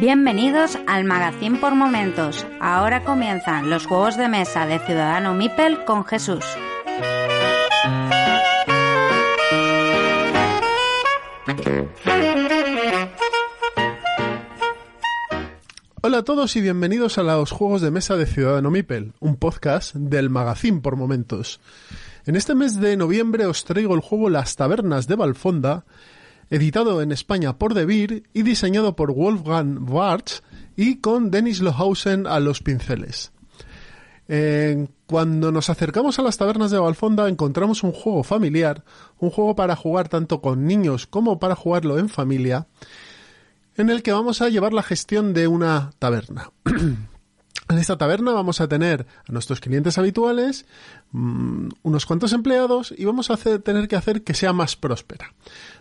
Bienvenidos al Magazín por Momentos. Ahora comienzan los juegos de mesa de Ciudadano Mipel con Jesús. Hola a todos y bienvenidos a los juegos de mesa de Ciudadano Mipel, un podcast del Magazín por Momentos. En este mes de noviembre os traigo el juego Las Tabernas de Valfonda, editado en España por De Beer y diseñado por Wolfgang Wartz y con Dennis Lohausen a los pinceles. Cuando nos acercamos a las tabernas de Valfonda encontramos un juego familiar, un juego para jugar tanto con niños como para jugarlo en familia, en el que vamos a llevar la gestión de una taberna. En esta taberna vamos a tener a nuestros clientes habituales, mm, unos cuantos empleados y vamos a tener que hacer que sea más próspera.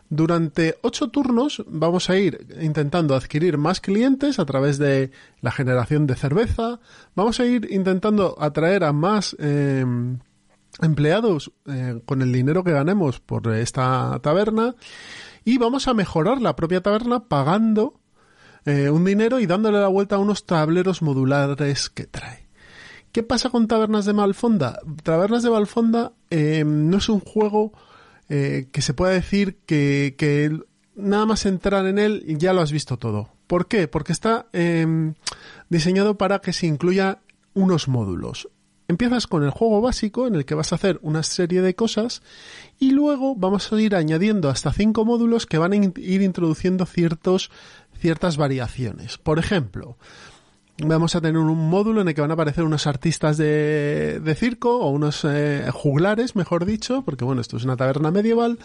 Durante ocho turnos vamos a ir intentando adquirir más clientes a través de la generación de cerveza. Vamos a ir intentando atraer a más em, empleados eh, con el dinero que ganemos por esta taberna. Y vamos a mejorar la propia taberna pagando eh, un dinero y dándole la vuelta a unos tableros modulares que trae. ¿Qué pasa con Tabernas de Valfonda? Tabernas de Valfonda em, no es un juego eh, que se pueda decir que, nada más entrar en él ya lo has visto todo. ¿Por qué? Porque está em, diseñado para que se incluya unos módulos. Empiezas con el juego básico en el que vas a hacer una serie de cosas y luego vamos a ir añadiendo hasta cinco módulos que van a ir introduciendo ciertas variaciones. Por ejemplo, vamos a tener un módulo en el que van a aparecer unos artistas de, circo o unos eh, juglares, mejor dicho, porque bueno, esto es una taberna medieval.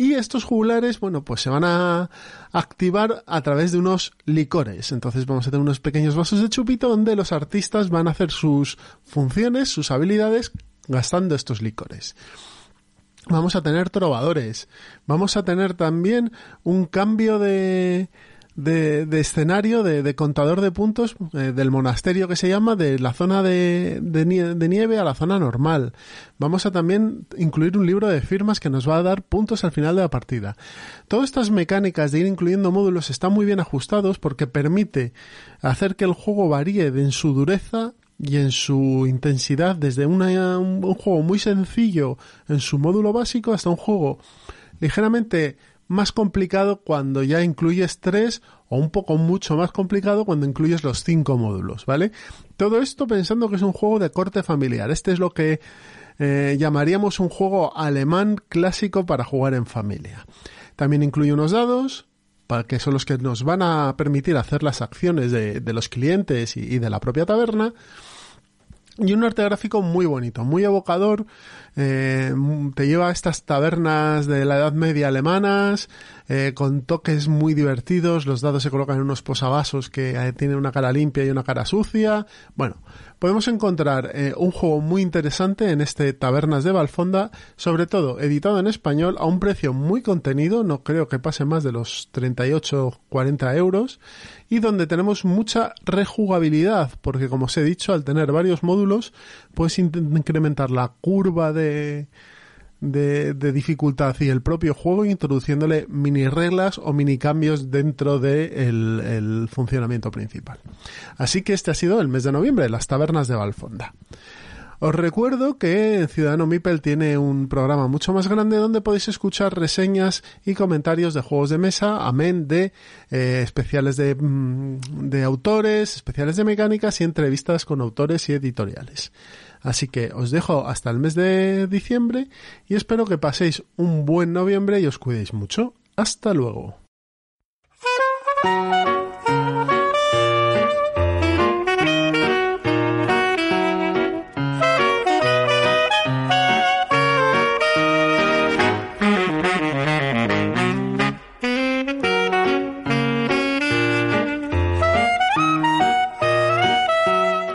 Y estos juglares, bueno, pues se van a activar a través de unos licores. Entonces vamos a tener unos pequeños vasos de chupito donde los artistas van a hacer sus funciones, sus habilidades, gastando estos licores. Vamos a tener trovadores. Vamos a tener también un cambio de, de, escenario, de, contador de puntos eh, del monasterio que se llama, de la zona de, de, nieve a la zona normal. Vamos a también incluir un libro de firmas que nos va a dar puntos al final de la partida. Todas estas mecánicas de ir incluyendo módulos están muy bien ajustados porque permite hacer que el juego varíe en su dureza y en su intensidad desde un juego muy sencillo en su módulo básico hasta un juego ligeramente más complicado cuando ya incluyes tres o un poco mucho más complicado cuando incluyes los cinco módulos, ¿vale? Todo esto pensando que es un juego de corte familiar. Este es lo que eh, llamaríamos un juego alemán clásico para jugar en familia. También incluye unos dados, para que son los que nos van a permitir hacer las acciones de, los clientes y, de la propia taberna. Y un arte gráfico muy bonito, muy evocador, eh, te lleva a estas tabernas de la Edad Media alemanas, eh, con toques muy divertidos, los dados se colocan en unos posavasos que eh, tienen una cara limpia y una cara sucia. Bueno, podemos encontrar eh, un juego muy interesante en este Tabernas de Valfonda, sobre todo editado en español a un precio muy contenido, no creo que pase más de los 38-40 euros, y donde tenemos mucha rejugabilidad, porque como os he dicho, al tener varios módulos, puedes incrementar la curva de de, dificultad y el propio juego introduciéndole mini reglas o mini cambios dentro del de el funcionamiento principal. Así que este ha sido el mes de noviembre, las tabernas de Valfonda. Os recuerdo que Ciudadano Mipel tiene un programa mucho más grande donde podéis escuchar reseñas y comentarios de juegos de mesa, amén de eh, especiales de, mm, de autores, especiales de mecánicas y entrevistas con autores y editoriales. Así que os dejo hasta el mes de diciembre y espero que paséis un buen noviembre y os cuidéis mucho. Hasta luego.